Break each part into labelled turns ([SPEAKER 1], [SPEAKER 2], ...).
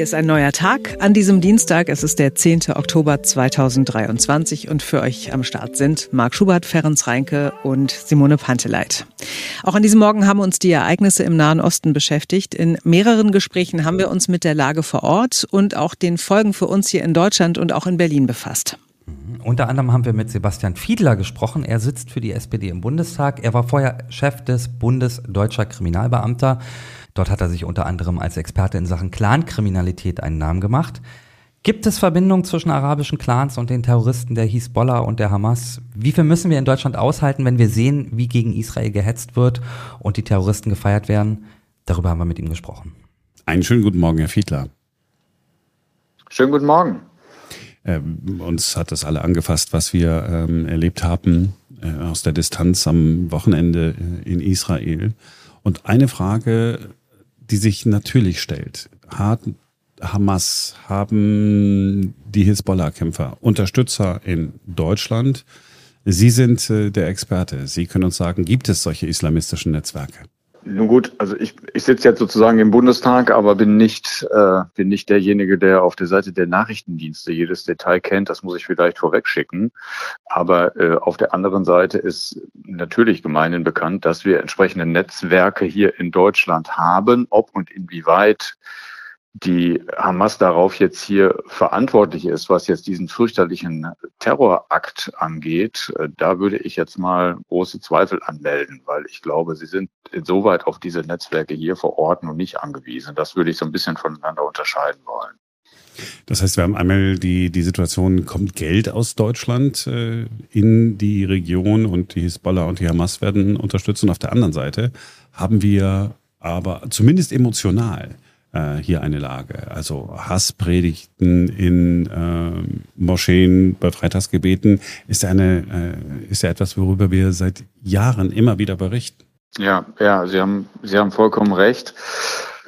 [SPEAKER 1] Hier ist ein neuer Tag. An diesem Dienstag, es ist der 10. Oktober 2023 und für euch am Start sind Marc Schubert, Ferenc Reinke und Simone Panteleit. Auch an diesem Morgen haben uns die Ereignisse im Nahen Osten beschäftigt. In mehreren Gesprächen haben wir uns mit der Lage vor Ort und auch den Folgen für uns hier in Deutschland und auch in Berlin befasst.
[SPEAKER 2] Mhm. Unter anderem haben wir mit Sebastian Fiedler gesprochen. Er sitzt für die SPD im Bundestag. Er war vorher Chef des Bundes Deutscher Kriminalbeamter. Dort hat er sich unter anderem als Experte in Sachen Clankriminalität einen Namen gemacht. Gibt es Verbindungen zwischen arabischen Clans und den Terroristen der Hisbollah und der Hamas? Wie viel müssen wir in Deutschland aushalten, wenn wir sehen, wie gegen Israel gehetzt wird und die Terroristen gefeiert werden? Darüber haben wir mit ihm gesprochen.
[SPEAKER 3] Einen schönen guten Morgen, Herr Fiedler.
[SPEAKER 4] Schönen guten Morgen.
[SPEAKER 3] Ähm, uns hat das alle angefasst, was wir ähm, erlebt haben äh, aus der Distanz am Wochenende äh, in Israel. Und eine Frage, die sich natürlich stellt. Hat Hamas, haben die Hisbollah-Kämpfer Unterstützer in Deutschland? Sie sind äh, der Experte. Sie können uns sagen, gibt es solche islamistischen Netzwerke?
[SPEAKER 4] Nun gut, also ich, ich sitze jetzt sozusagen im Bundestag, aber bin nicht, äh, bin nicht derjenige, der auf der Seite der Nachrichtendienste jedes Detail kennt. Das muss ich vielleicht vorwegschicken. Aber äh, auf der anderen Seite ist natürlich gemeinhin bekannt, dass wir entsprechende Netzwerke hier in Deutschland haben. Ob und inwieweit die Hamas darauf jetzt hier verantwortlich ist, was jetzt diesen fürchterlichen Terrorakt angeht, äh, da würde ich jetzt mal große Zweifel anmelden, weil ich glaube, sie sind insoweit auf diese Netzwerke hier vor Ort und nicht angewiesen. Das würde ich so ein bisschen voneinander unterscheiden wollen.
[SPEAKER 3] Das heißt, wir haben einmal die, die Situation, kommt Geld aus Deutschland äh, in die Region und die Hisbollah und die Hamas werden unterstützt. Und auf der anderen Seite haben wir aber zumindest emotional äh, hier eine Lage. Also Hasspredigten in äh, Moscheen bei Freitagsgebeten ist eine äh, ist ja etwas, worüber wir seit Jahren immer wieder berichten.
[SPEAKER 4] Ja, ja, Sie haben Sie haben vollkommen recht.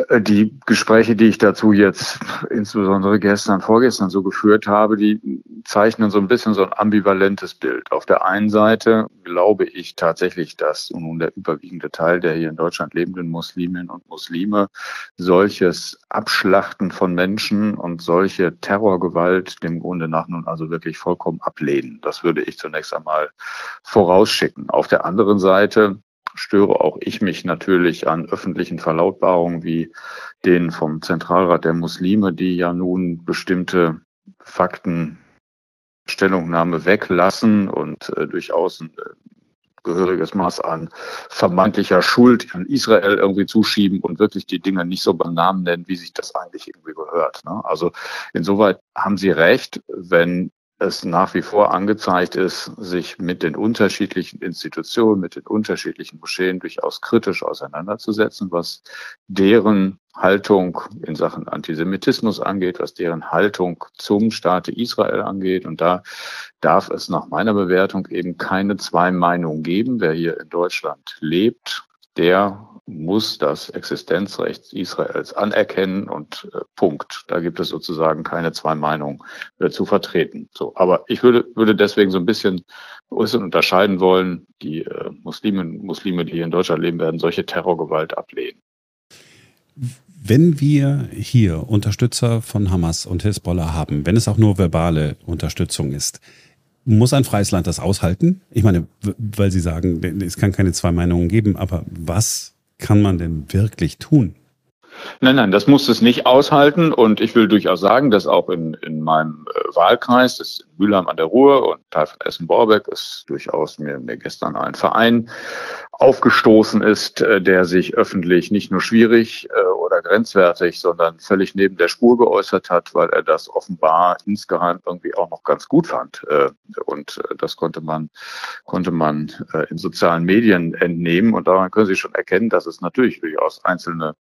[SPEAKER 4] Äh, die Gespräche, die ich dazu jetzt insbesondere gestern, vorgestern so geführt habe, die zeichnen so ein bisschen so ein ambivalentes Bild. Auf der einen Seite glaube ich tatsächlich, dass nun der überwiegende Teil der hier in Deutschland lebenden Musliminnen und Muslime solches Abschlachten von Menschen und solche Terrorgewalt dem Grunde nach nun also wirklich vollkommen ablehnen. Das würde ich zunächst einmal vorausschicken. Auf der anderen Seite störe auch ich mich natürlich an öffentlichen Verlautbarungen wie den vom Zentralrat der Muslime, die ja nun bestimmte Fakten Stellungnahme weglassen und äh, durchaus ein äh, gehöriges Maß an vermeintlicher Schuld an Israel irgendwie zuschieben und wirklich die Dinge nicht so beim Namen nennen, wie sich das eigentlich irgendwie gehört. Ne? Also insoweit haben Sie recht, wenn es nach wie vor angezeigt ist, sich mit den unterschiedlichen Institutionen, mit den unterschiedlichen Moscheen durchaus kritisch auseinanderzusetzen, was deren Haltung in Sachen Antisemitismus angeht, was deren Haltung zum Staate Israel angeht. Und da darf es nach meiner Bewertung eben keine zwei Meinungen geben. Wer hier in Deutschland lebt, der muss das Existenzrecht Israels anerkennen und äh, Punkt. Da gibt es sozusagen keine zwei Meinungen äh, zu vertreten. So, aber ich würde, würde deswegen so ein bisschen, unterscheiden wollen, die äh, Muslimen, Muslime, die hier in Deutschland leben werden, solche Terrorgewalt ablehnen.
[SPEAKER 3] Wenn wir hier Unterstützer von Hamas und Hezbollah haben, wenn es auch nur verbale Unterstützung ist, muss ein freies Land das aushalten? Ich meine, weil Sie sagen, es kann keine zwei Meinungen geben, aber was kann man denn wirklich tun?
[SPEAKER 4] Nein, nein, das muss es nicht aushalten. Und ich will durchaus sagen, dass auch in, in meinem äh, Wahlkreis, das ist Mülheim an der Ruhr und Teil von Essen-Borbeck, ist durchaus mir, mir gestern ein Verein aufgestoßen ist, äh, der sich öffentlich nicht nur schwierig äh, oder grenzwertig, sondern völlig neben der Spur geäußert hat, weil er das offenbar insgeheim irgendwie auch noch ganz gut fand. Und das konnte man, konnte man in sozialen Medien entnehmen. Und daran können Sie schon erkennen, dass es natürlich durchaus einzelne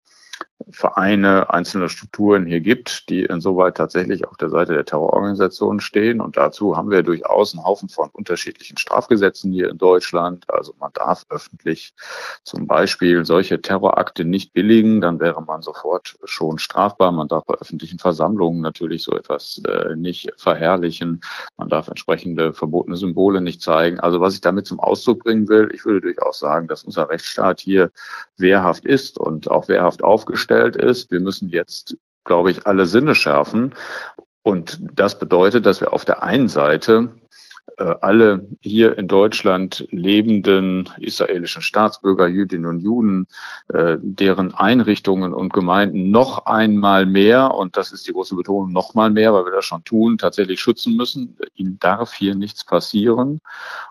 [SPEAKER 4] Vereine, einzelne Strukturen hier gibt, die insoweit tatsächlich auf der Seite der Terrororganisationen stehen. Und dazu haben wir durchaus einen Haufen von unterschiedlichen Strafgesetzen hier in Deutschland. Also man darf öffentlich zum Beispiel solche Terrorakte nicht billigen, dann wäre man sofort schon strafbar. Man darf bei öffentlichen Versammlungen natürlich so etwas äh, nicht verherrlichen. Man darf entsprechende verbotene Symbole nicht zeigen. Also was ich damit zum Ausdruck bringen will, ich würde durchaus sagen, dass unser Rechtsstaat hier wehrhaft ist und auch wehrhaft aufgestellt ist. Wir müssen jetzt glaube ich, alle Sinne schärfen. Und das bedeutet, dass wir auf der einen Seite alle hier in Deutschland lebenden israelischen Staatsbürger, Jüdinnen und Juden, äh, deren Einrichtungen und Gemeinden noch einmal mehr, und das ist die große Betonung, noch mal mehr, weil wir das schon tun, tatsächlich schützen müssen. Ihnen darf hier nichts passieren.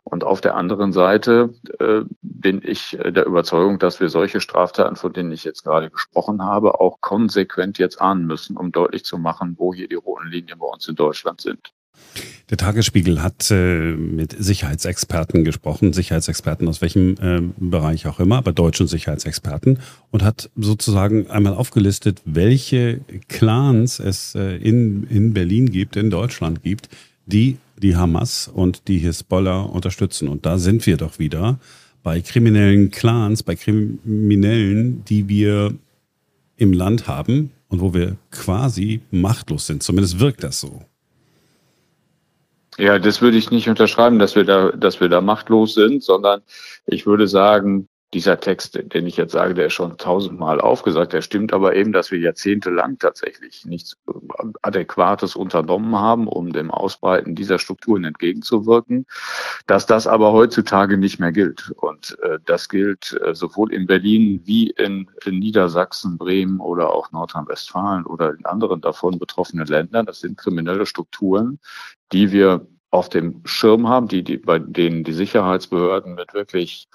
[SPEAKER 4] Und auf der anderen Seite äh, bin ich der Überzeugung, dass wir solche Straftaten, von denen ich jetzt gerade gesprochen habe, auch konsequent jetzt ahnen müssen, um deutlich zu machen, wo hier die roten Linien bei uns in Deutschland sind.
[SPEAKER 3] Der Tagesspiegel hat äh, mit Sicherheitsexperten gesprochen, Sicherheitsexperten aus welchem äh, Bereich auch immer, aber deutschen Sicherheitsexperten und hat sozusagen einmal aufgelistet, welche Clans es äh, in, in Berlin gibt, in Deutschland gibt, die die Hamas und die Hisbollah unterstützen. Und da sind wir doch wieder bei kriminellen Clans, bei Kriminellen, die wir im Land haben und wo wir quasi machtlos sind. Zumindest wirkt das so.
[SPEAKER 4] Ja, das würde ich nicht unterschreiben, dass wir da, dass wir da machtlos sind, sondern ich würde sagen, dieser Text, den ich jetzt sage, der ist schon tausendmal aufgesagt, der stimmt aber eben, dass wir jahrzehntelang tatsächlich nichts Adäquates unternommen haben, um dem Ausbreiten dieser Strukturen entgegenzuwirken, dass das aber heutzutage nicht mehr gilt. Und äh, das gilt äh, sowohl in Berlin wie in, in Niedersachsen, Bremen oder auch Nordrhein-Westfalen oder in anderen davon betroffenen Ländern. Das sind kriminelle Strukturen, die wir auf dem Schirm haben, die, die, bei denen die Sicherheitsbehörden mit wirklich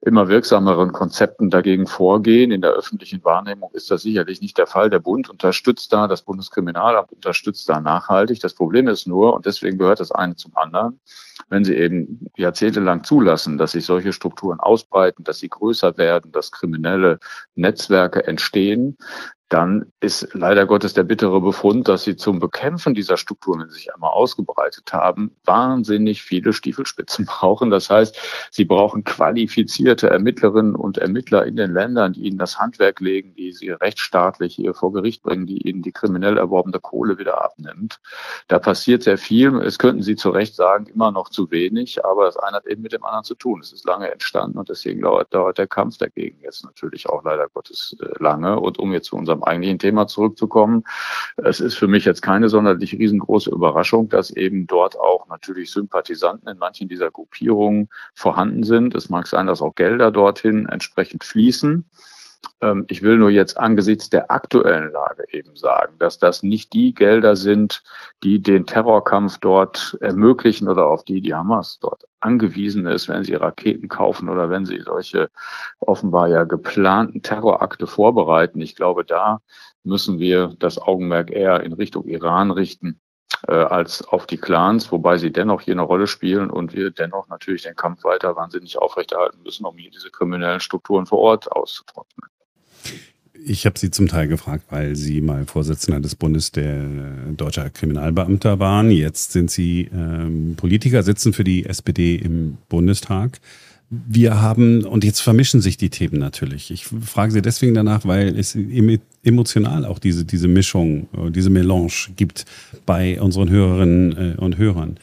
[SPEAKER 4] immer wirksameren Konzepten dagegen vorgehen. In der öffentlichen Wahrnehmung ist das sicherlich nicht der Fall. Der Bund unterstützt da, das Bundeskriminalamt unterstützt da nachhaltig. Das Problem ist nur, und deswegen gehört das eine zum anderen, wenn sie eben jahrzehntelang zulassen, dass sich solche Strukturen ausbreiten, dass sie größer werden, dass kriminelle Netzwerke entstehen, dann ist leider Gottes der bittere Befund, dass sie zum Bekämpfen dieser Strukturen, wenn sie sich einmal ausgebreitet haben, wahnsinnig viele Stiefelspitzen brauchen. Das heißt, sie brauchen qualifizierte Ermittlerinnen und Ermittler in den Ländern, die ihnen das Handwerk legen, die sie rechtsstaatlich hier vor Gericht bringen, die ihnen die kriminell erworbene Kohle wieder abnimmt. Da passiert sehr viel. Es könnten Sie zu Recht sagen, immer noch zu wenig, aber das eine hat eben mit dem anderen zu tun. Es ist lange entstanden und deswegen dauert, der Kampf dagegen jetzt natürlich auch leider Gottes äh, lange. Und um jetzt zu unserem eigentlichen Thema zurückzukommen. Es ist für mich jetzt keine sonderlich riesengroße Überraschung, dass eben dort auch natürlich Sympathisanten in manchen dieser Gruppierungen vorhanden sind. Es mag sein, dass auch Gelder dorthin entsprechend fließen. Ähm, ich will nur jetzt angesichts der aktuellen Lage eben sagen, dass das nicht die Gelder sind, die den Terrorkampf dort ermöglichen oder auf die die Hamas dort angewiesen ist, wenn sie Raketen kaufen oder wenn sie solche offenbar ja geplanten Terrorakte vorbereiten. Ich glaube, da müssen wir das Augenmerk eher in Richtung Iran richten äh, als auf die Clans, wobei sie dennoch hier eine Rolle spielen und wir dennoch natürlich den Kampf weiter wahnsinnig aufrechterhalten müssen, um hier diese kriminellen Strukturen vor Ort auszutrocknen.
[SPEAKER 3] Ich habe Sie zum Teil gefragt, weil Sie mal Vorsitzender des Bundes der deutscher Kriminalbeamter waren. Jetzt sind Sie ähm, Politiker, sitzen für die SPD im Bundestag. Wir haben, und jetzt vermischen sich die Themen natürlich. Ich frage Sie deswegen danach, weil es emotional auch diese, diese Mischung, äh, diese Melange gibt bei unseren Hörerinnen äh, und Hörern.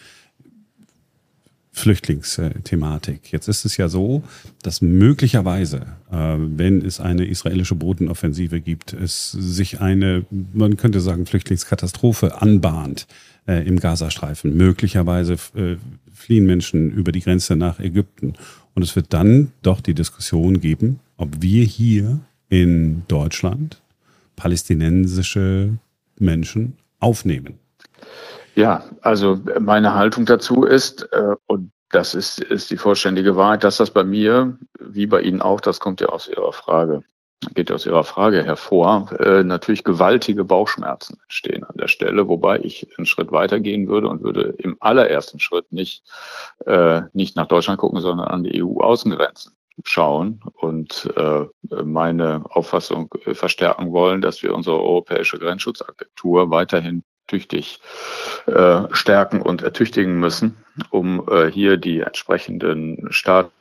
[SPEAKER 3] Flüchtlingsthematik. Jetzt ist es ja so, dass möglicherweise, äh, wenn es eine israelische Bodenoffensive gibt, es sich eine, man könnte sagen, Flüchtlingskatastrophe anbahnt äh, im Gazastreifen. Möglicherweise äh, fliehen Menschen über die Grenze nach Ägypten. Und es wird dann doch die Diskussion geben, ob wir hier in Deutschland palästinensische Menschen aufnehmen.
[SPEAKER 4] Ja, also meine Haltung dazu ist, äh, und das ist, ist die vollständige Wahrheit, dass das bei mir, wie bei Ihnen auch, das kommt ja aus Ihrer Frage, geht aus Ihrer Frage hervor, äh, natürlich gewaltige Bauchschmerzen entstehen an der Stelle, wobei ich einen Schritt weiter gehen würde und würde im allerersten Schritt nicht, äh, nicht nach Deutschland gucken, sondern an die EU-Außengrenzen schauen und äh, meine Auffassung äh, verstärken wollen, dass wir unsere europäische Grenzschutzagentur weiterhin tüchtig äh, stärken und ertüchtigen müssen, um äh, hier die entsprechenden Staaten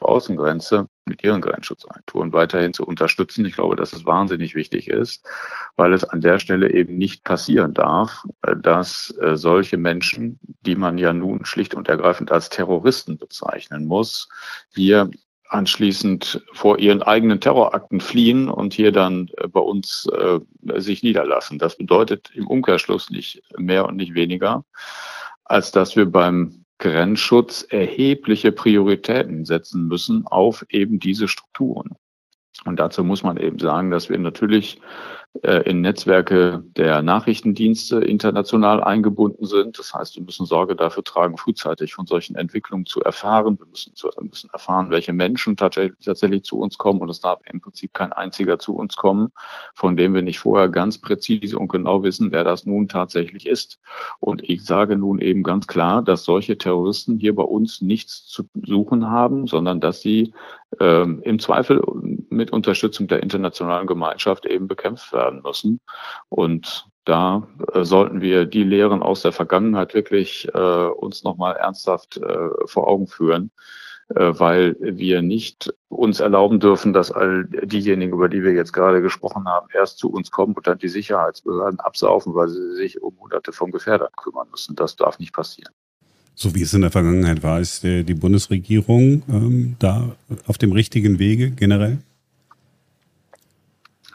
[SPEAKER 4] Außengrenze mit ihren Grenzschutzagenturen weiterhin zu unterstützen. Ich glaube, dass es wahnsinnig wichtig ist, weil es an der Stelle eben nicht passieren darf, äh, dass äh, solche Menschen, die man ja nun schlicht und ergreifend als Terroristen bezeichnen muss, hier anschließend vor ihren eigenen Terrorakten fliehen und hier dann äh, bei uns äh, sich niederlassen. Das bedeutet im Umkehrschluss nicht mehr und nicht weniger, als dass wir beim Grenzschutz erhebliche Prioritäten setzen müssen auf eben diese Strukturen. Und dazu muss man eben sagen, dass wir natürlich in Netzwerke der Nachrichtendienste international eingebunden sind. Das heißt, wir müssen Sorge dafür tragen, frühzeitig von solchen Entwicklungen zu erfahren. Wir müssen, zu, müssen erfahren, welche Menschen tatsächlich, tatsächlich zu uns kommen. Und es darf im Prinzip kein einziger zu uns kommen, von dem wir nicht vorher ganz präzise und genau wissen, wer das nun tatsächlich ist. Und ich sage nun eben ganz klar, dass solche Terroristen hier bei uns nichts zu suchen haben, sondern dass sie ähm, im Zweifel mit Unterstützung der internationalen Gemeinschaft eben bekämpft werden müssen. Und da äh, sollten wir die Lehren aus der Vergangenheit wirklich äh, uns nochmal ernsthaft äh, vor Augen führen, äh, weil wir nicht uns erlauben dürfen, dass all diejenigen, über die wir jetzt gerade gesprochen haben, erst zu uns kommen und dann die Sicherheitsbehörden absaufen, weil sie sich um hunderte von Gefährdern kümmern müssen. Das darf nicht passieren
[SPEAKER 3] so wie es in der Vergangenheit war, ist die Bundesregierung ähm, da auf dem richtigen Wege generell?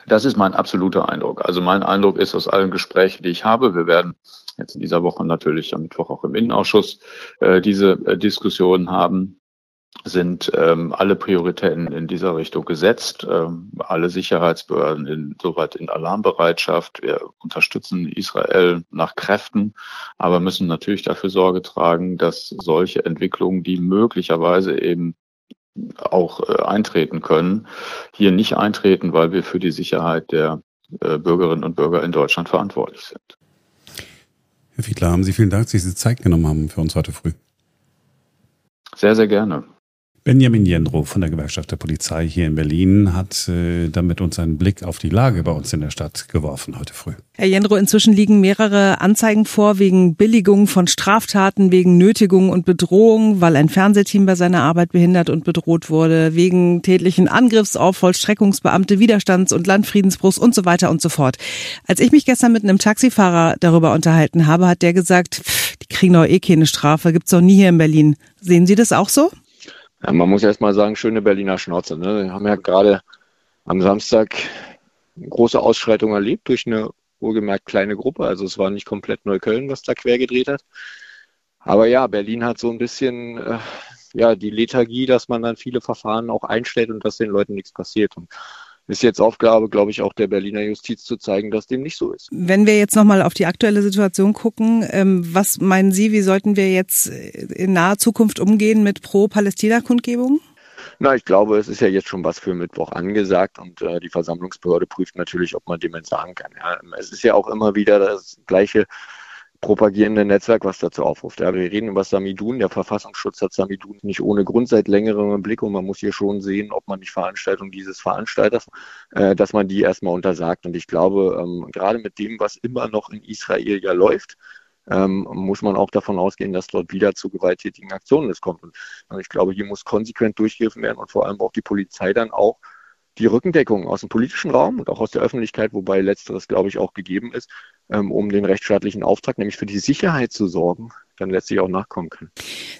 [SPEAKER 4] Das ist mein absoluter Eindruck. Also mein Eindruck ist aus allen Gesprächen, die ich habe, wir werden jetzt in dieser Woche natürlich am Mittwoch auch im Innenausschuss äh, diese äh, Diskussion haben, sind ähm, alle Prioritäten in dieser Richtung gesetzt. Ähm, alle Sicherheitsbehörden insoweit in Alarmbereitschaft. Wir unterstützen Israel nach Kräften, aber müssen natürlich dafür Sorge tragen, dass solche Entwicklungen, die möglicherweise eben auch äh, eintreten können, hier nicht eintreten, weil wir für die Sicherheit der äh, Bürgerinnen und Bürger in Deutschland verantwortlich sind.
[SPEAKER 3] Herr Fiedler, haben Sie vielen Dank, dass Sie diese Zeit genommen haben für uns heute früh.
[SPEAKER 4] Sehr, sehr gerne.
[SPEAKER 3] Benjamin Jendro von der Gewerkschaft der Polizei hier in Berlin hat äh, damit uns einen Blick auf die Lage bei uns in der Stadt geworfen heute früh.
[SPEAKER 1] Herr Jendro, inzwischen liegen mehrere Anzeigen vor wegen Billigung von Straftaten, wegen Nötigung und Bedrohung, weil ein Fernsehteam bei seiner Arbeit behindert und bedroht wurde, wegen tätlichen Angriffs auf Vollstreckungsbeamte, Widerstands- und Landfriedensbruchs und so weiter und so fort. Als ich mich gestern mit einem Taxifahrer darüber unterhalten habe, hat der gesagt, pff, die kriegen doch eh keine Strafe, gibt's doch nie hier in Berlin. Sehen Sie das auch so?
[SPEAKER 5] Ja, man muss erst mal sagen, schöne Berliner Schnauze. Ne? Wir haben ja gerade am Samstag eine große Ausschreitung erlebt durch eine wohlgemerkt kleine Gruppe. Also es war nicht komplett Neukölln, was da quer gedreht hat. Aber ja, Berlin hat so ein bisschen äh, ja die Lethargie, dass man dann viele Verfahren auch einstellt und dass den Leuten nichts passiert. Und ist jetzt Aufgabe, glaube ich, auch der Berliner Justiz zu zeigen, dass dem nicht so ist.
[SPEAKER 1] Wenn wir jetzt nochmal auf die aktuelle Situation gucken, ähm, was meinen Sie, wie sollten wir jetzt in naher Zukunft umgehen mit Pro-Palästina-Kundgebungen?
[SPEAKER 5] Na, ich glaube, es ist ja jetzt schon was für Mittwoch angesagt und äh, die Versammlungsbehörde prüft natürlich, ob man dem entsagen kann. Ja, es ist ja auch immer wieder das gleiche propagierende Netzwerk, was dazu aufruft. Ja, wir reden über Samidun. Der Verfassungsschutz hat Samidun nicht ohne Grund seit längerem im Blick und man muss hier schon sehen, ob man nicht Veranstaltung dieses Veranstalters, äh, dass man die erstmal untersagt. Und ich glaube, ähm, gerade mit dem, was immer noch in Israel ja läuft, ähm, muss man auch davon ausgehen, dass dort wieder zu gewalttätigen Aktionen es kommt. Und ich glaube, hier muss konsequent durchgegriffen werden und vor allem auch die Polizei dann auch die Rückendeckung aus dem politischen Raum und auch aus der Öffentlichkeit, wobei letzteres, glaube ich, auch gegeben ist, ähm, um den rechtsstaatlichen Auftrag, nämlich für die Sicherheit zu sorgen, dann letztlich auch nachkommen können.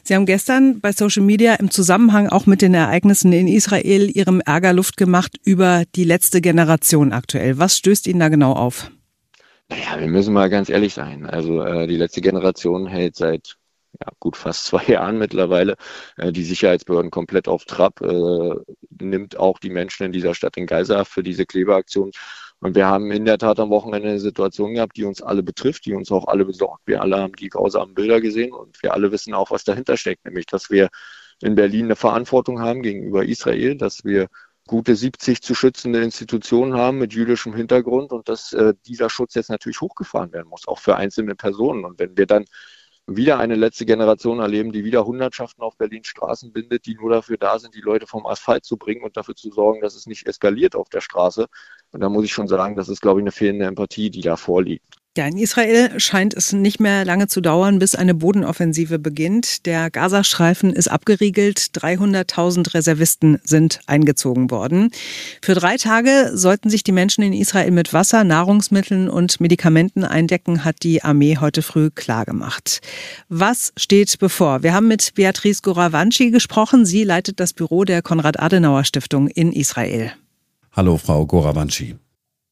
[SPEAKER 1] Sie haben gestern bei Social Media im Zusammenhang auch mit den Ereignissen in Israel Ihrem Ärger Luft gemacht über die letzte Generation aktuell. Was stößt Ihnen da genau auf?
[SPEAKER 5] Naja, wir müssen mal ganz ehrlich sein. Also äh, die letzte Generation hält seit ja, gut fast zwei Jahren mittlerweile äh, die Sicherheitsbehörden komplett auf Trab, äh, nimmt auch die Menschen in dieser Stadt in Geiselhaft für diese Klebeaktion. Und wir haben in der Tat am Wochenende eine Situation gehabt, die uns alle betrifft, die uns auch alle besorgt. Wir alle haben die grausamen Bilder gesehen und wir alle wissen auch, was dahinter steckt, nämlich dass wir in Berlin eine Verantwortung haben gegenüber Israel, dass wir gute 70 zu schützende Institutionen haben mit jüdischem Hintergrund und dass äh, dieser Schutz jetzt natürlich hochgefahren werden muss, auch für einzelne Personen. Und wenn wir dann wieder eine letzte Generation erleben, die wieder Hundertschaften auf Berlins Straßen bindet, die nur dafür da sind, die Leute vom Asphalt zu bringen und dafür zu sorgen, dass es nicht eskaliert auf der Straße. Und da muss ich schon sagen, das ist, glaube ich, eine fehlende Empathie, die da vorliegt.
[SPEAKER 1] Ja, in Israel scheint es nicht mehr lange zu dauern, bis eine Bodenoffensive beginnt. Der Gazastreifen ist abgeriegelt. 300.000 Reservisten sind eingezogen worden. Für drei Tage sollten sich die Menschen in Israel mit Wasser, Nahrungsmitteln und Medikamenten eindecken, hat die Armee heute früh klargemacht. Was steht bevor? Wir haben mit Beatrice Goravanci gesprochen. Sie leitet das Büro der Konrad-Adenauer-Stiftung in Israel.
[SPEAKER 3] Hallo, Frau Goravanci.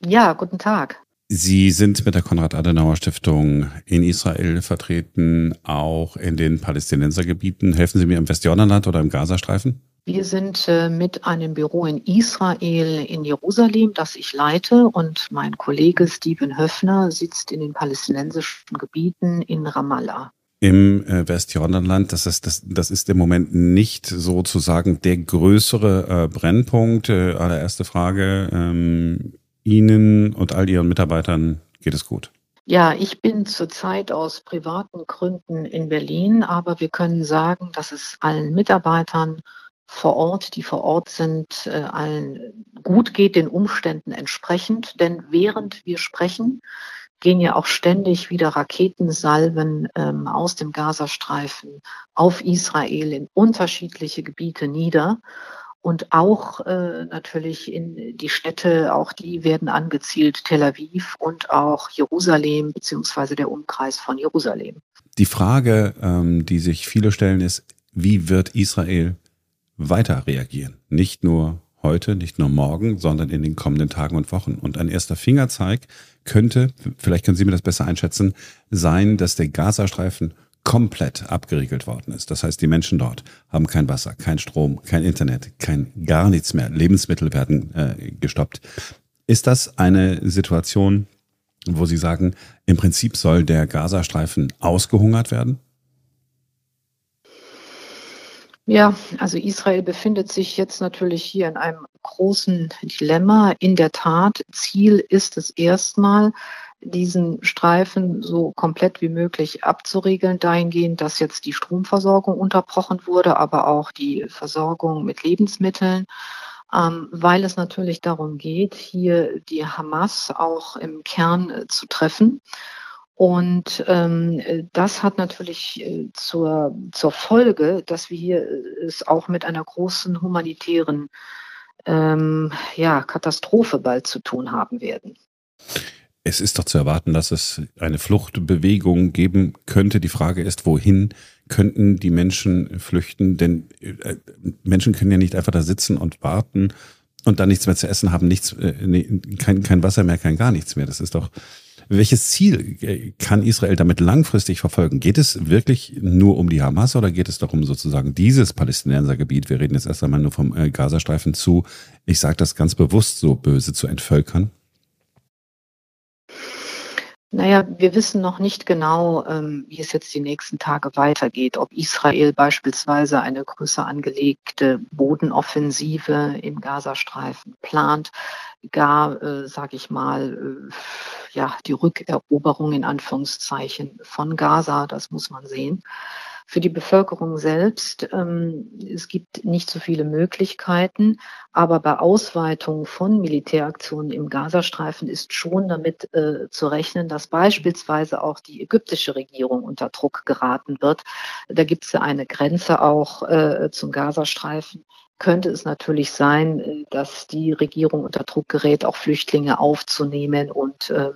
[SPEAKER 6] Ja, guten Tag.
[SPEAKER 3] Sie sind mit der Konrad-Adenauer-Stiftung in Israel vertreten, auch in den Palästinensergebieten. Helfen Sie mir im Westjordanland oder im Gazastreifen?
[SPEAKER 6] Wir sind äh, mit einem Büro in Israel in Jerusalem, das ich leite, und mein Kollege Steven Höfner sitzt in den palästinensischen Gebieten in Ramallah.
[SPEAKER 3] Im äh, Westjordanland, das ist, das, das ist im Moment nicht sozusagen der größere äh, Brennpunkt. Äh, allererste Frage, ähm, Ihnen und all Ihren Mitarbeitern geht es gut?
[SPEAKER 6] Ja, ich bin zurzeit aus privaten Gründen in Berlin, aber wir können sagen, dass es allen Mitarbeitern vor Ort, die vor Ort sind, äh, allen gut geht, den Umständen entsprechend. Denn während wir sprechen, gehen ja auch ständig wieder Raketensalven ähm, aus dem Gazastreifen auf Israel in unterschiedliche Gebiete nieder und auch äh, natürlich in die Städte, auch die werden angezielt, Tel Aviv und auch Jerusalem beziehungsweise der Umkreis von Jerusalem.
[SPEAKER 3] Die Frage, ähm, die sich viele stellen, ist, wie wird Israel weiter reagieren? Nicht nur heute, nicht nur morgen, sondern in den kommenden Tagen und Wochen. Und ein erster Fingerzeig könnte, vielleicht können Sie mir das besser einschätzen, sein, dass der Gazastreifen komplett abgeriegelt worden ist. Das heißt, die Menschen dort haben kein Wasser, kein Strom, kein Internet, kein gar nichts mehr. Lebensmittel werden äh, gestoppt. Ist das eine Situation, wo Sie sagen, im Prinzip soll der Gazastreifen ausgehungert werden?
[SPEAKER 6] Ja, also Israel befindet sich jetzt natürlich hier in einem großen Dilemma. In der Tat, Ziel ist es erstmal, diesen Streifen so komplett wie möglich abzuriegeln, dahingehend, dass jetzt die Stromversorgung unterbrochen wurde, aber auch die Versorgung mit Lebensmitteln, ähm, weil es natürlich darum geht, hier die Hamas auch im Kern äh, zu treffen. Und ähm, das hat natürlich äh, zur, zur Folge, dass wir hier äh, es auch mit einer großen humanitären ähm, ja, Katastrophe bald zu tun haben werden.
[SPEAKER 3] Es ist doch zu erwarten, dass es eine Fluchtbewegung geben könnte. Die Frage ist, wohin könnten die Menschen flüchten? Denn äh, Menschen können ja nicht einfach da sitzen und warten und dann nichts mehr zu essen haben, nichts, äh, kein, kein Wasser mehr, kein gar nichts mehr. Das ist doch. Welches Ziel äh, kann Israel damit langfristig verfolgen? Geht es wirklich nur um die Hamas oder geht es darum, sozusagen dieses Palästinensergebiet, wir reden jetzt erst einmal nur vom Gazastreifen zu, ich sage das ganz bewusst so böse, zu entvölkern?
[SPEAKER 6] Naja, wir wissen noch nicht genau, ähm, wie es jetzt die nächsten Tage weitergeht, ob Israel beispielsweise eine größer angelegte Bodenoffensive im Gazastreifen plant, gar, äh, sage ich mal, äh, ja, die Rückeroberung in Anführungszeichen von Gaza, das muss man sehen für die Bevölkerung selbst. Ähm, es gibt nicht so viele Möglichkeiten, aber bei Ausweitung von Militäraktionen im Gazastreifen ist schon damit äh, zu rechnen, dass beispielsweise auch die ägyptische Regierung unter Druck geraten wird. Da gibt es ja eine Grenze auch äh, zum Gazastreifen könnte es natürlich sein, äh, dass die Regierung unter Druck gerät, auch Flüchtlinge aufzunehmen und äh,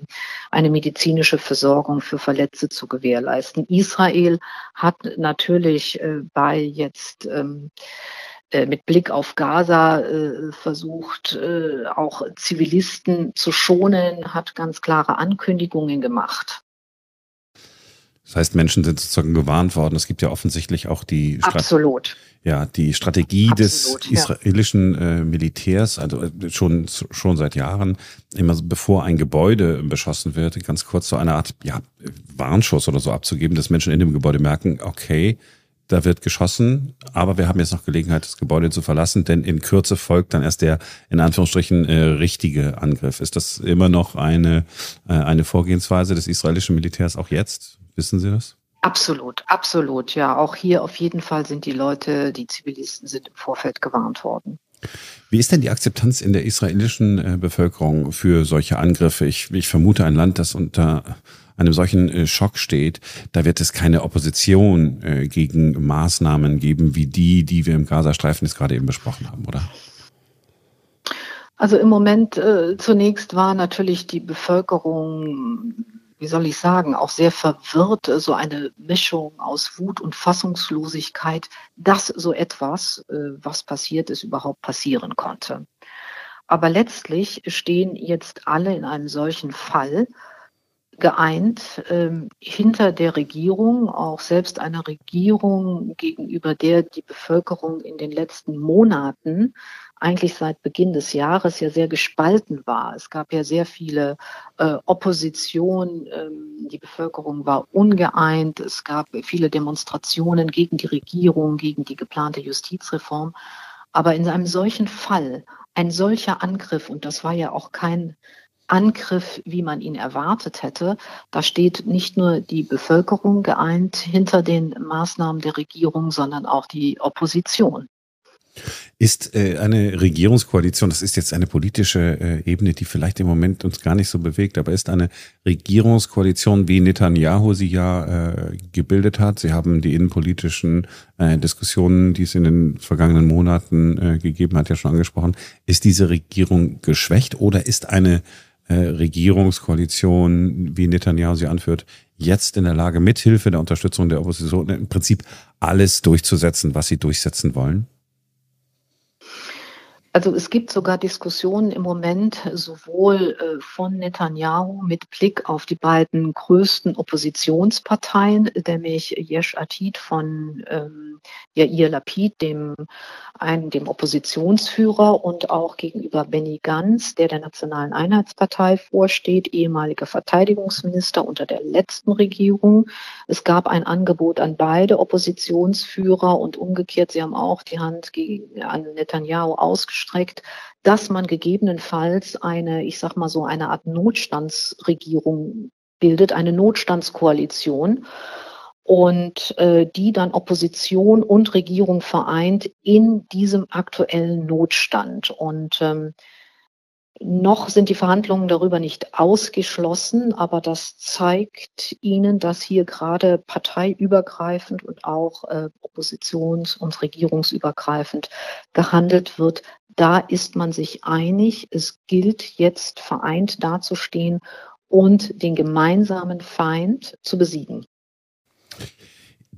[SPEAKER 6] eine medizinische Versorgung für Verletzte zu gewährleisten. Israel hat natürlich äh, bei jetzt ähm, mit Blick auf Gaza versucht, auch Zivilisten zu schonen, hat ganz klare Ankündigungen gemacht.
[SPEAKER 3] Das heißt, Menschen sind sozusagen gewarnt worden. Es gibt ja offensichtlich auch die
[SPEAKER 6] Absolut.
[SPEAKER 3] Ja, die Strategie Absolut, des israelischen ja. äh, Militärs, also äh, schon, schon seit Jahren, immer bevor ein Gebäude beschossen wird, ganz kurz so eine Art ja, Warnschuss oder so abzugeben, dass Menschen in dem Gebäude merken, okay, da wird geschossen, aber wir haben jetzt noch Gelegenheit, das Gebäude zu verlassen, denn in Kürze folgt dann erst der in Anführungsstrichen äh, richtige Angriff. Ist das immer noch eine, äh, eine Vorgehensweise des israelischen Militärs auch jetzt? Wissen Sie das?
[SPEAKER 6] Absolut, absolut. Ja, auch hier auf jeden Fall sind die Leute, die Zivilisten sind im Vorfeld gewarnt worden.
[SPEAKER 3] Wie ist denn die Akzeptanz in der israelischen äh, Bevölkerung für solche Angriffe? Ich, ich vermute ein Land, das unter einem solchen äh, Schock steht, da wird es keine Opposition äh, gegen Maßnahmen geben, wie die, die wir im Gazastreifen jetzt gerade eben besprochen haben, oder?
[SPEAKER 6] Also im Moment äh, zunächst war natürlich die Bevölkerung, wie soll ich sagen, auch sehr verwirrt, so eine Mischung aus Wut und Fassungslosigkeit, dass so etwas, äh, was passiert ist, überhaupt passieren konnte. Aber letztlich stehen jetzt alle in einem solchen Fall geeint ähm, hinter der Regierung, auch selbst einer Regierung, gegenüber der die Bevölkerung in den letzten Monaten eigentlich seit Beginn des Jahres ja sehr gespalten war. Es gab ja sehr viele äh, Opposition, ähm, die Bevölkerung war ungeeint, es gab viele Demonstrationen gegen die Regierung, gegen die geplante Justizreform. Aber in einem solchen Fall, ein solcher Angriff, und das war ja auch kein Angriff, wie man ihn erwartet hätte. Da steht nicht nur die Bevölkerung geeint hinter den Maßnahmen der Regierung, sondern auch die Opposition.
[SPEAKER 3] Ist äh, eine Regierungskoalition, das ist jetzt eine politische äh, Ebene, die vielleicht im Moment uns gar nicht so bewegt, aber ist eine Regierungskoalition, wie Netanyahu sie ja äh, gebildet hat. Sie haben die innenpolitischen äh, Diskussionen, die es in den vergangenen Monaten äh, gegeben hat, ja schon angesprochen. Ist diese Regierung geschwächt oder ist eine äh, Regierungskoalition, wie Netanyahu sie anführt, jetzt in der Lage, mithilfe der Unterstützung der Opposition im Prinzip alles durchzusetzen, was sie durchsetzen wollen?
[SPEAKER 6] Also es gibt sogar Diskussionen im Moment sowohl äh, von Netanyahu mit Blick auf die beiden größten Oppositionsparteien, nämlich Yesh Atid von ähm, Yair Lapid, dem, einem, dem Oppositionsführer und auch gegenüber Benny Gantz, der der Nationalen Einheitspartei vorsteht, ehemaliger Verteidigungsminister unter der letzten Regierung. Es gab ein Angebot an beide Oppositionsführer und umgekehrt, sie haben auch die Hand gegen, an Netanyahu ausgestellt ausgestreckt, dass man gegebenenfalls eine, ich sag mal so, eine Art Notstandsregierung bildet, eine Notstandskoalition und äh, die dann Opposition und Regierung vereint in diesem aktuellen Notstand. Und ähm, noch sind die Verhandlungen darüber nicht ausgeschlossen, aber das zeigt Ihnen, dass hier gerade parteiübergreifend und auch äh, oppositions- und regierungsübergreifend gehandelt wird. Da ist man sich einig. Es gilt jetzt vereint dazustehen und den gemeinsamen Feind zu besiegen.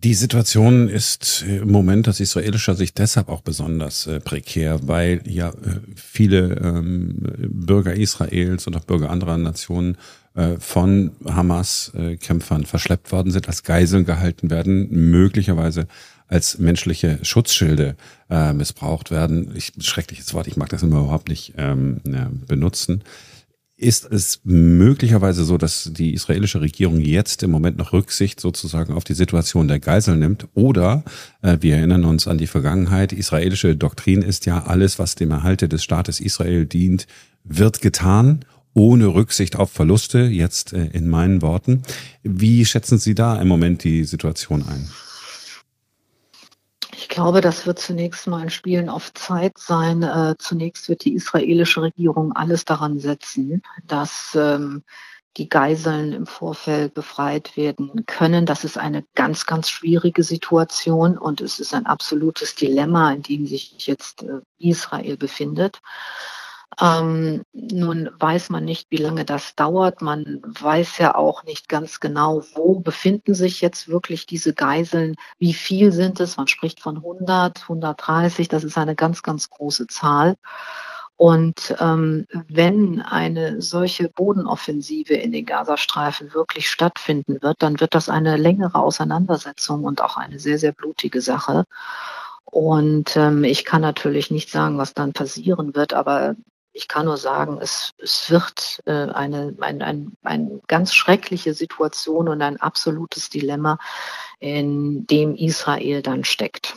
[SPEAKER 3] Die Situation ist im Moment aus israelischer Sicht deshalb auch besonders äh, prekär, weil ja äh, viele ähm, Bürger Israels und auch Bürger anderer Nationen äh, von Hamas-Kämpfern verschleppt worden sind, als Geiseln gehalten werden, möglicherweise als menschliche Schutzschilde äh, missbraucht werden. Ich, schreckliches Wort, ich mag das immer überhaupt nicht ähm, benutzen. Ist es möglicherweise so, dass die israelische Regierung jetzt im Moment noch Rücksicht sozusagen auf die Situation der Geisel nimmt? Oder äh, wir erinnern uns an die Vergangenheit. Israelische Doktrin ist ja, alles, was dem Erhalte des Staates Israel dient, wird getan ohne Rücksicht auf Verluste, jetzt äh, in meinen Worten. Wie schätzen Sie da im Moment die Situation ein?
[SPEAKER 6] Ich glaube, das wird zunächst mal ein Spielen auf Zeit sein. Äh, zunächst wird die israelische Regierung alles daran setzen, dass ähm, die Geiseln im Vorfeld befreit werden können. Das ist eine ganz, ganz schwierige Situation und es ist ein absolutes Dilemma, in dem sich jetzt äh, Israel befindet. Ähm, nun weiß man nicht, wie lange das dauert. Man weiß ja auch nicht ganz genau, wo befinden sich jetzt wirklich diese Geiseln, wie viel sind es. Man spricht von 100, 130, das ist eine ganz, ganz große Zahl. Und ähm, wenn eine solche Bodenoffensive in den Gazastreifen wirklich stattfinden wird, dann wird das eine längere Auseinandersetzung und auch eine sehr, sehr blutige Sache. Und ähm, ich kann natürlich nicht sagen, was dann passieren wird, aber ich kann nur sagen, es, es wird äh, eine, ein, ein, eine ganz schreckliche Situation und ein absolutes Dilemma, in dem Israel dann steckt.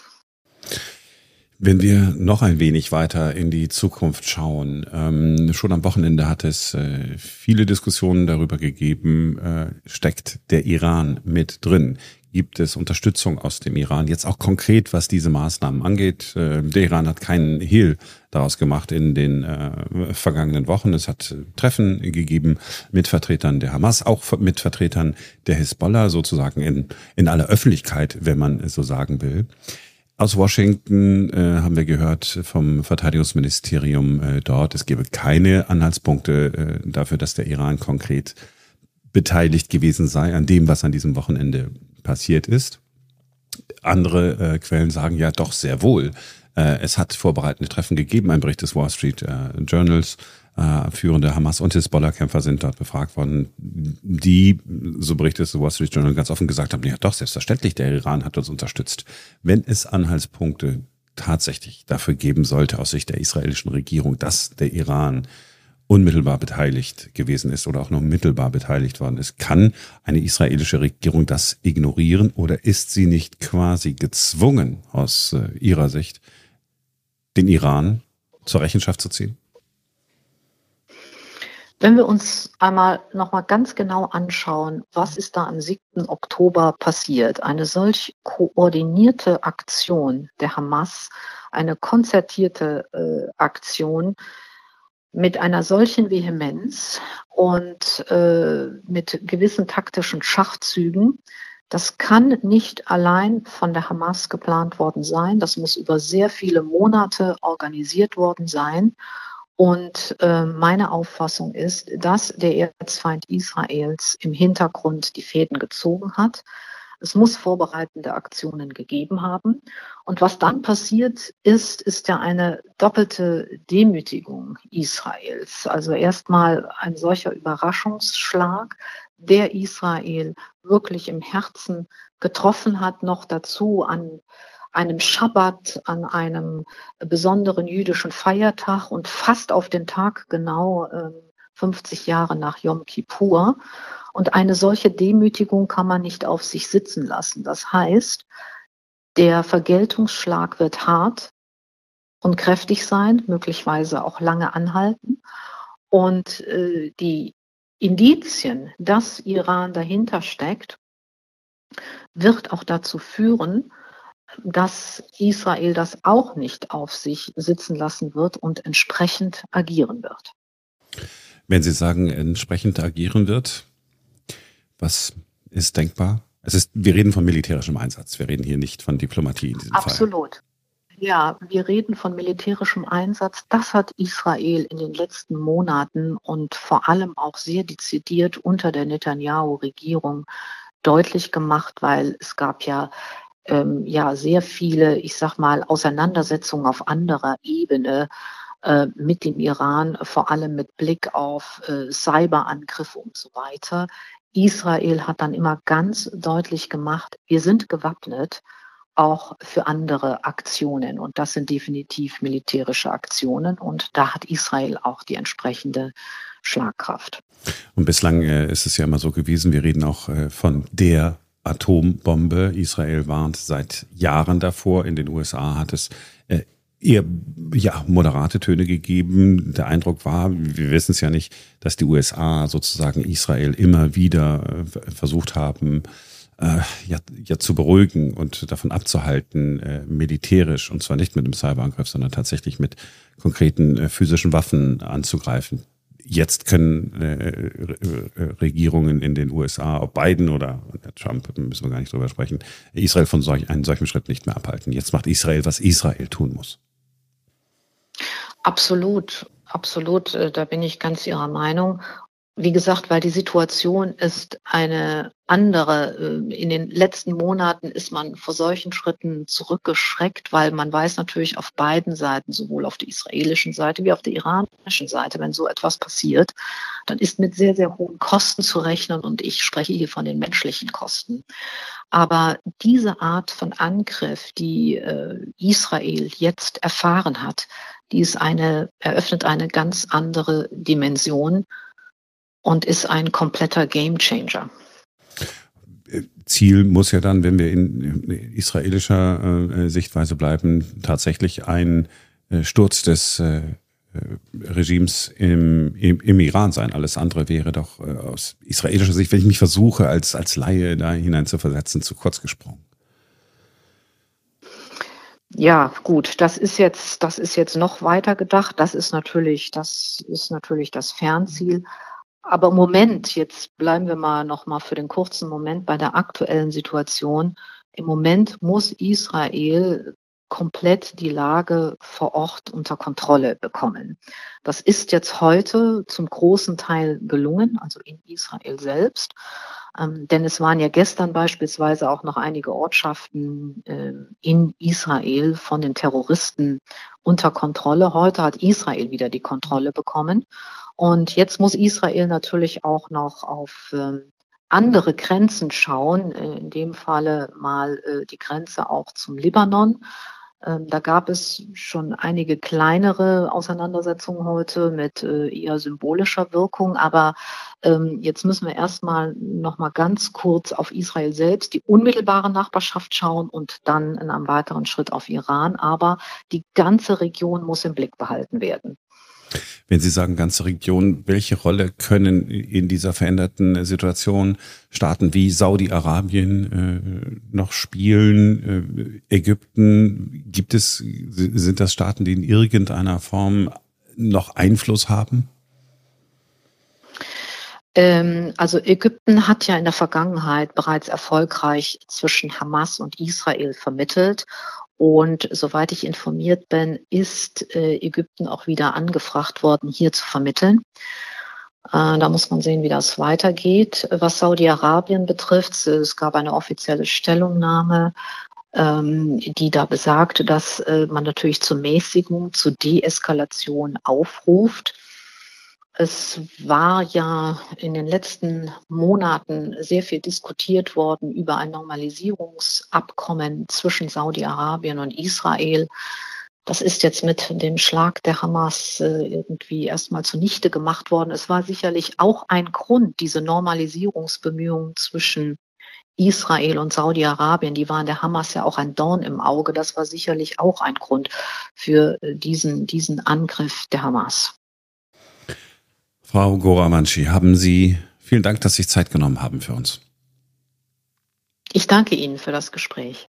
[SPEAKER 3] Wenn wir noch ein wenig weiter in die Zukunft schauen, ähm, schon am Wochenende hat es äh, viele Diskussionen darüber gegeben, äh, steckt der Iran mit drin? Gibt es Unterstützung aus dem Iran, jetzt auch konkret, was diese Maßnahmen angeht. Äh, der Iran hat keinen Hehl daraus gemacht in den äh, vergangenen Wochen. Es hat Treffen gegeben mit Vertretern der Hamas, auch mit Vertretern der Hisbollah, sozusagen in, in aller Öffentlichkeit, wenn man so sagen will. Aus Washington äh, haben wir gehört vom Verteidigungsministerium äh, dort, es gebe keine Anhaltspunkte äh, dafür, dass der Iran konkret beteiligt gewesen sei an dem, was an diesem Wochenende passiert ist. Andere äh, Quellen sagen ja doch sehr wohl. Äh, es hat vorbereitende Treffen gegeben, ein Bericht des Wall Street äh, Journals. Äh, führende Hamas- und Hisbollah-Kämpfer sind dort befragt worden, die, so berichtet es Wall Street Journal, ganz offen gesagt haben, ja doch, selbstverständlich, der Iran hat uns unterstützt. Wenn es Anhaltspunkte tatsächlich dafür geben sollte aus Sicht der israelischen Regierung, dass der Iran unmittelbar beteiligt gewesen ist oder auch noch mittelbar beteiligt worden ist. Kann eine israelische Regierung das ignorieren oder ist sie nicht quasi gezwungen, aus äh, ihrer Sicht, den Iran zur Rechenschaft zu ziehen?
[SPEAKER 6] Wenn wir uns einmal nochmal ganz genau anschauen, was ist da am 7. Oktober passiert, eine solch koordinierte Aktion der Hamas, eine konzertierte äh, Aktion mit einer solchen Vehemenz und äh, mit gewissen taktischen Schachzügen, das kann nicht allein von der Hamas geplant worden sein. Das muss über sehr viele Monate organisiert worden sein. Und äh, meine Auffassung ist, dass der Erzfeind Israels im Hintergrund die Fäden gezogen hat. Es muss vorbereitende Aktionen gegeben haben. Und was dann passiert ist, ist ja eine doppelte Demütigung Israels. Also erstmal ein solcher Überraschungsschlag, der Israel wirklich im Herzen getroffen hat, noch dazu an einem Schabbat, an einem besonderen jüdischen Feiertag und fast auf den Tag genau 50 ähm, Jahre nach Yom Kippur. Und eine solche Demütigung kann man nicht auf sich sitzen lassen. Das heißt, der Vergeltungsschlag wird hart und kräftig sein, möglicherweise auch lange anhalten. Und äh, die Indizien, dass Iran dahinter steckt, wird auch dazu führen, dass Israel das auch nicht auf sich sitzen lassen wird und entsprechend agieren wird.
[SPEAKER 3] Wenn Sie sagen, entsprechend agieren wird, was ist denkbar? Es ist, wir reden von militärischem Einsatz. Wir reden hier nicht von Diplomatie in diesem
[SPEAKER 6] Absolut. Fall. Ja, wir reden von militärischem Einsatz. Das hat Israel in den letzten Monaten und vor allem auch sehr dezidiert unter der Netanyahu-Regierung deutlich gemacht, weil es gab ja ähm, ja sehr viele, ich sag mal, Auseinandersetzungen auf anderer Ebene äh, mit dem Iran, vor allem mit Blick auf äh, Cyberangriffe und so weiter. Israel hat dann immer ganz deutlich gemacht, wir sind gewappnet auch für andere Aktionen. Und das sind definitiv militärische Aktionen. Und da hat Israel auch die entsprechende Schlagkraft.
[SPEAKER 3] Und bislang äh, ist es ja immer so gewesen, wir reden auch äh, von der Atombombe. Israel warnt seit Jahren davor. In den USA hat es äh, eher ja, moderate Töne gegeben. Der Eindruck war, wir wissen es ja nicht, dass die USA sozusagen Israel immer wieder äh, versucht haben, äh, ja, ja zu beruhigen und davon abzuhalten, äh, militärisch, und zwar nicht mit einem Cyberangriff, sondern tatsächlich mit konkreten äh, physischen Waffen anzugreifen. Jetzt können äh, Regierungen in den USA, ob Biden oder Trump, müssen wir gar nicht drüber sprechen, Israel von solch, einem solchen Schritt nicht mehr abhalten. Jetzt macht Israel, was Israel tun muss.
[SPEAKER 6] Absolut, absolut. Äh, da bin ich ganz Ihrer Meinung. Wie gesagt, weil die Situation ist eine andere. Ähm, in den letzten Monaten ist man vor solchen Schritten zurückgeschreckt, weil man weiß natürlich auf beiden Seiten, sowohl auf der israelischen Seite wie auf der iranischen Seite, wenn so etwas passiert, dann ist mit sehr, sehr hohen Kosten zu rechnen und ich spreche hier von den menschlichen Kosten. Aber diese Art von Angriff, die äh, Israel jetzt erfahren hat, die ist eine, eröffnet eine ganz andere Dimension und ist ein kompletter Gamechanger.
[SPEAKER 3] Ziel muss ja dann, wenn wir in israelischer äh, Sichtweise bleiben, tatsächlich ein äh, Sturz des äh, Regimes im, im, im, Iran sein. Alles andere wäre doch aus israelischer Sicht, wenn ich mich versuche, als, als Laie da hinein zu versetzen, zu kurz gesprungen.
[SPEAKER 6] Ja, gut, das ist jetzt, das ist jetzt noch weiter gedacht. Das ist natürlich, das ist natürlich das Fernziel. Aber im Moment, jetzt bleiben wir mal noch mal für den kurzen Moment bei der aktuellen Situation. Im Moment muss Israel komplett die Lage vor Ort unter Kontrolle bekommen. Das ist jetzt heute zum großen Teil gelungen, also in Israel selbst. Ähm, denn es waren ja gestern beispielsweise auch noch einige Ortschaften äh, in Israel von den Terroristen unter Kontrolle. Heute hat Israel wieder die Kontrolle bekommen. Und jetzt muss Israel natürlich auch noch auf ähm, andere Grenzen schauen, äh, in dem Falle mal äh, die Grenze auch zum Libanon. Ähm, da gab es schon einige kleinere Auseinandersetzungen heute mit äh, eher symbolischer Wirkung. Aber ähm, jetzt müssen wir erstmal noch mal ganz kurz auf Israel selbst, die unmittelbare Nachbarschaft schauen und dann in einem weiteren Schritt auf Iran. Aber die ganze Region muss im Blick behalten werden.
[SPEAKER 3] Wenn Sie sagen ganze Region, welche Rolle können in dieser veränderten Situation Staaten wie Saudi-Arabien äh, noch spielen? Äh, Ägypten, gibt es, sind das Staaten, die in irgendeiner Form noch Einfluss haben?
[SPEAKER 6] Ähm, also Ägypten hat ja in der Vergangenheit bereits erfolgreich zwischen Hamas und Israel vermittelt und soweit ich informiert bin, ist äh, Ägypten auch wieder angefragt worden, hier zu vermitteln. Äh, da muss man sehen, wie das weitergeht. Was Saudi-Arabien betrifft, es gab eine offizielle Stellungnahme, ähm, die da besagt, dass äh, man natürlich zur Mäßigung, zur Deeskalation aufruft. Es war ja in den letzten Monaten sehr viel diskutiert worden über ein Normalisierungsabkommen zwischen Saudi-Arabien und Israel. Das ist jetzt mit dem Schlag der Hamas äh, irgendwie erstmal zunichte gemacht worden. Es war sicherlich auch ein Grund, diese Normalisierungsbemühungen zwischen Israel und Saudi-Arabien, die waren der Hamas ja auch ein Dorn im Auge. Das war sicherlich auch ein Grund für äh, diesen, diesen Angriff der Hamas.
[SPEAKER 3] Frau Goramanci, haben Sie vielen Dank, dass Sie sich Zeit genommen haben für uns.
[SPEAKER 6] Ich danke Ihnen für das Gespräch.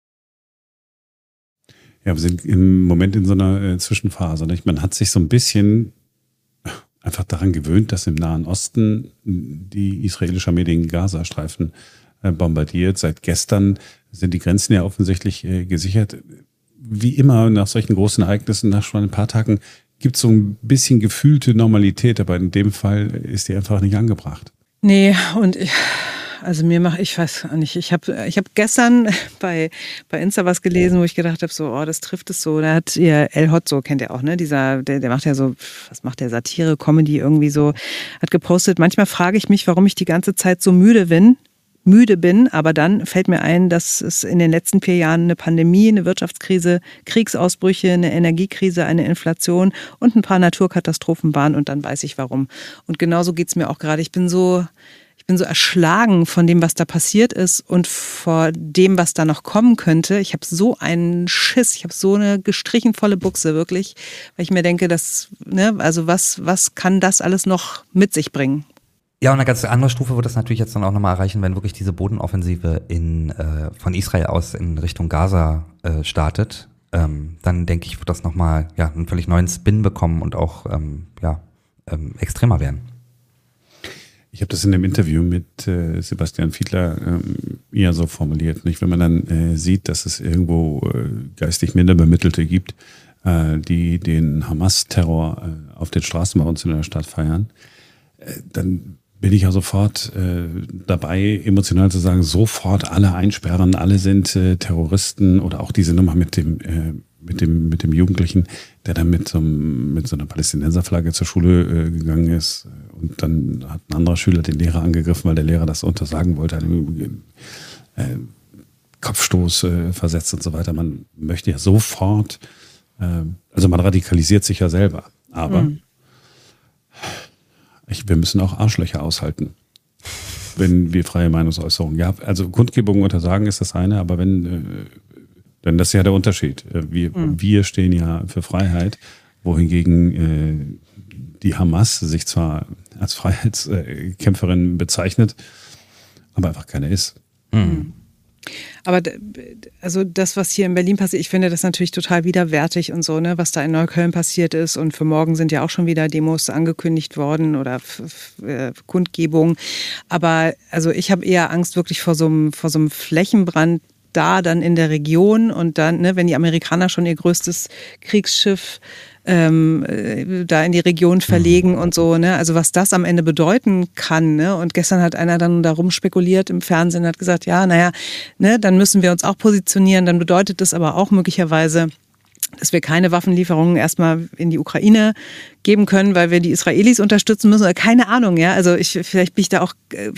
[SPEAKER 3] Ja, wir sind im Moment in so einer äh, Zwischenphase. Nicht? Man hat sich so ein bisschen einfach daran gewöhnt, dass im Nahen Osten die israelische Armee den Gazastreifen äh, bombardiert. Seit gestern sind die Grenzen ja offensichtlich äh, gesichert. Wie immer nach solchen großen Ereignissen, nach schon ein paar Tagen, gibt so ein bisschen gefühlte Normalität, aber in dem Fall ist die einfach nicht angebracht.
[SPEAKER 1] Nee, und ich, also mir macht, ich weiß nicht, ich habe ich hab gestern bei, bei Insta was gelesen, wo ich gedacht habe, so, oh, das trifft es so. Da hat ihr El Hotzo, kennt ihr auch, ne? Dieser, der, der macht ja so, was macht der, Satire, Comedy irgendwie so, hat gepostet, manchmal frage ich mich, warum ich die ganze Zeit so müde bin, müde bin, aber dann fällt mir ein, dass es in den letzten vier Jahren eine Pandemie, eine Wirtschaftskrise, Kriegsausbrüche, eine Energiekrise, eine Inflation und ein paar Naturkatastrophen waren und dann weiß ich warum. Und genauso geht's mir auch gerade. Ich bin so, ich bin so erschlagen von dem, was da passiert ist und vor dem, was da noch kommen könnte. Ich habe so einen Schiss, ich habe so eine gestrichen volle Buchse wirklich, weil ich mir denke, dass, ne, also was, was kann das alles noch mit sich bringen?
[SPEAKER 2] Ja, und eine ganz andere Stufe wird das natürlich jetzt dann auch nochmal erreichen, wenn wirklich diese Bodenoffensive in, äh, von Israel aus in Richtung Gaza äh, startet. Ähm, dann denke ich, wird das nochmal ja, einen völlig neuen Spin bekommen und auch ähm, ja, ähm, extremer werden.
[SPEAKER 3] Ich habe das in dem Interview mit äh, Sebastian Fiedler ähm, eher so formuliert. Nicht? Wenn man dann äh, sieht, dass es irgendwo äh, geistig minder Bemittelte gibt, äh, die den Hamas-Terror äh, auf den Straßen bei uns in der Stadt feiern, äh, dann bin ich ja sofort äh, dabei, emotional zu sagen, sofort alle einsperren, alle sind äh, Terroristen oder auch diese Nummer mit dem, äh, mit dem, mit dem Jugendlichen, der dann mit so, einem, mit so einer Palästinenserflagge zur Schule äh, gegangen ist. Und dann hat ein anderer Schüler den Lehrer angegriffen, weil der Lehrer das untersagen wollte, einen äh, Kopfstoß äh, versetzt und so weiter. Man möchte ja sofort, äh, also man radikalisiert sich ja selber. Aber mhm ich, wir müssen auch Arschlöcher aushalten, wenn wir freie Meinungsäußerung. Ja, also Kundgebung untersagen ist das eine, aber wenn, äh, denn das ist ja der Unterschied. Äh, wir, mhm. wir stehen ja für Freiheit. wohingegen äh, die Hamas sich zwar als Freiheitskämpferin bezeichnet, aber einfach keine ist. Mhm.
[SPEAKER 1] Aber also das, was hier in Berlin passiert, ich finde das natürlich total widerwärtig und so, ne, was da in Neukölln passiert ist. Und für morgen sind ja auch schon wieder Demos angekündigt worden oder äh, Kundgebungen. Aber also ich habe eher Angst wirklich vor so einem, Flächenbrand da dann in der Region und dann, ne, wenn die Amerikaner schon ihr größtes Kriegsschiff ähm, äh, da in die Region verlegen mhm. und so, ne? Also was das am Ende bedeuten kann, ne? Und gestern hat einer dann darum spekuliert im Fernsehen, hat gesagt, ja, naja, ne, dann müssen wir uns auch positionieren, dann bedeutet das aber auch möglicherweise, dass wir keine Waffenlieferungen erstmal in die Ukraine geben können, weil wir die Israelis unterstützen müssen. Keine Ahnung, ja. Also ich, vielleicht bin ich da auch äh,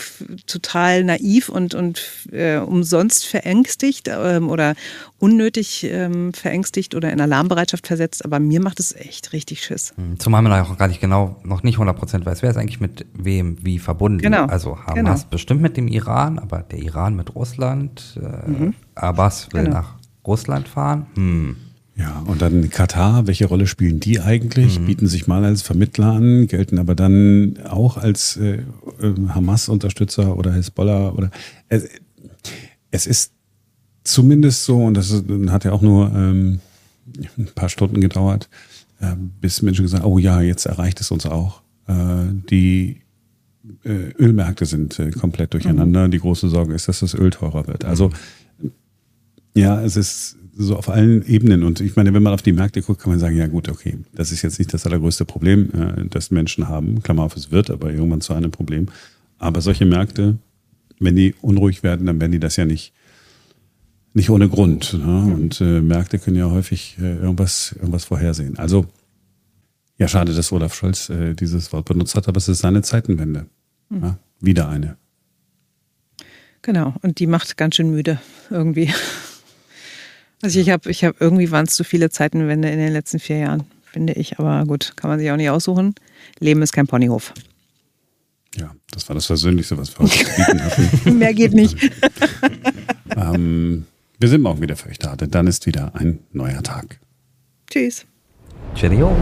[SPEAKER 1] total naiv und, und äh, umsonst verängstigt ähm, oder unnötig ähm, verängstigt oder in Alarmbereitschaft versetzt. Aber mir macht es echt richtig Schiss.
[SPEAKER 2] Hm, zumal man auch gar nicht genau, noch nicht 100 Prozent weiß, wer ist eigentlich mit wem wie verbunden.
[SPEAKER 1] Genau.
[SPEAKER 2] Also Hamas genau. bestimmt mit dem Iran, aber der Iran mit Russland. Äh, mhm. Abbas will genau. nach Russland fahren. Hm.
[SPEAKER 3] Ja, und dann Katar, welche Rolle spielen die eigentlich? Mhm. Bieten sich mal als Vermittler an, gelten aber dann auch als äh, äh Hamas-Unterstützer oder Hezbollah oder äh, es ist zumindest so, und das ist, hat ja auch nur ähm, ein paar Stunden gedauert, äh, bis Menschen gesagt oh ja, jetzt erreicht es uns auch. Äh, die äh, Ölmärkte sind äh, komplett durcheinander. Mhm. Die große Sorge ist, dass das Öl teurer wird. Also ja, es ist so auf allen Ebenen. Und ich meine, wenn man auf die Märkte guckt, kann man sagen, ja gut, okay, das ist jetzt nicht das allergrößte Problem, äh, das Menschen haben. Klammer auf, es wird aber irgendwann zu einem Problem. Aber solche Märkte, wenn die unruhig werden, dann werden die das ja nicht, nicht ohne Grund. Ne? Und äh, Märkte können ja häufig äh, irgendwas, irgendwas vorhersehen. Also, ja, schade, dass Olaf Scholz äh, dieses Wort benutzt hat, aber es ist seine Zeitenwende. Mhm. Ja? Wieder eine.
[SPEAKER 1] Genau, und die macht ganz schön müde irgendwie. Also ich habe, ich habe irgendwie waren es zu viele Zeitenwende in den letzten vier Jahren, finde ich. Aber gut, kann man sich auch nicht aussuchen. Leben ist kein Ponyhof.
[SPEAKER 3] Ja, das war das Versöhnlichste, was wir heute bieten hatten.
[SPEAKER 1] Mehr geht nicht.
[SPEAKER 3] ähm, wir sind morgen wieder für euch da, denn dann ist wieder ein neuer Tag.
[SPEAKER 1] Tschüss.
[SPEAKER 2] Cheerio.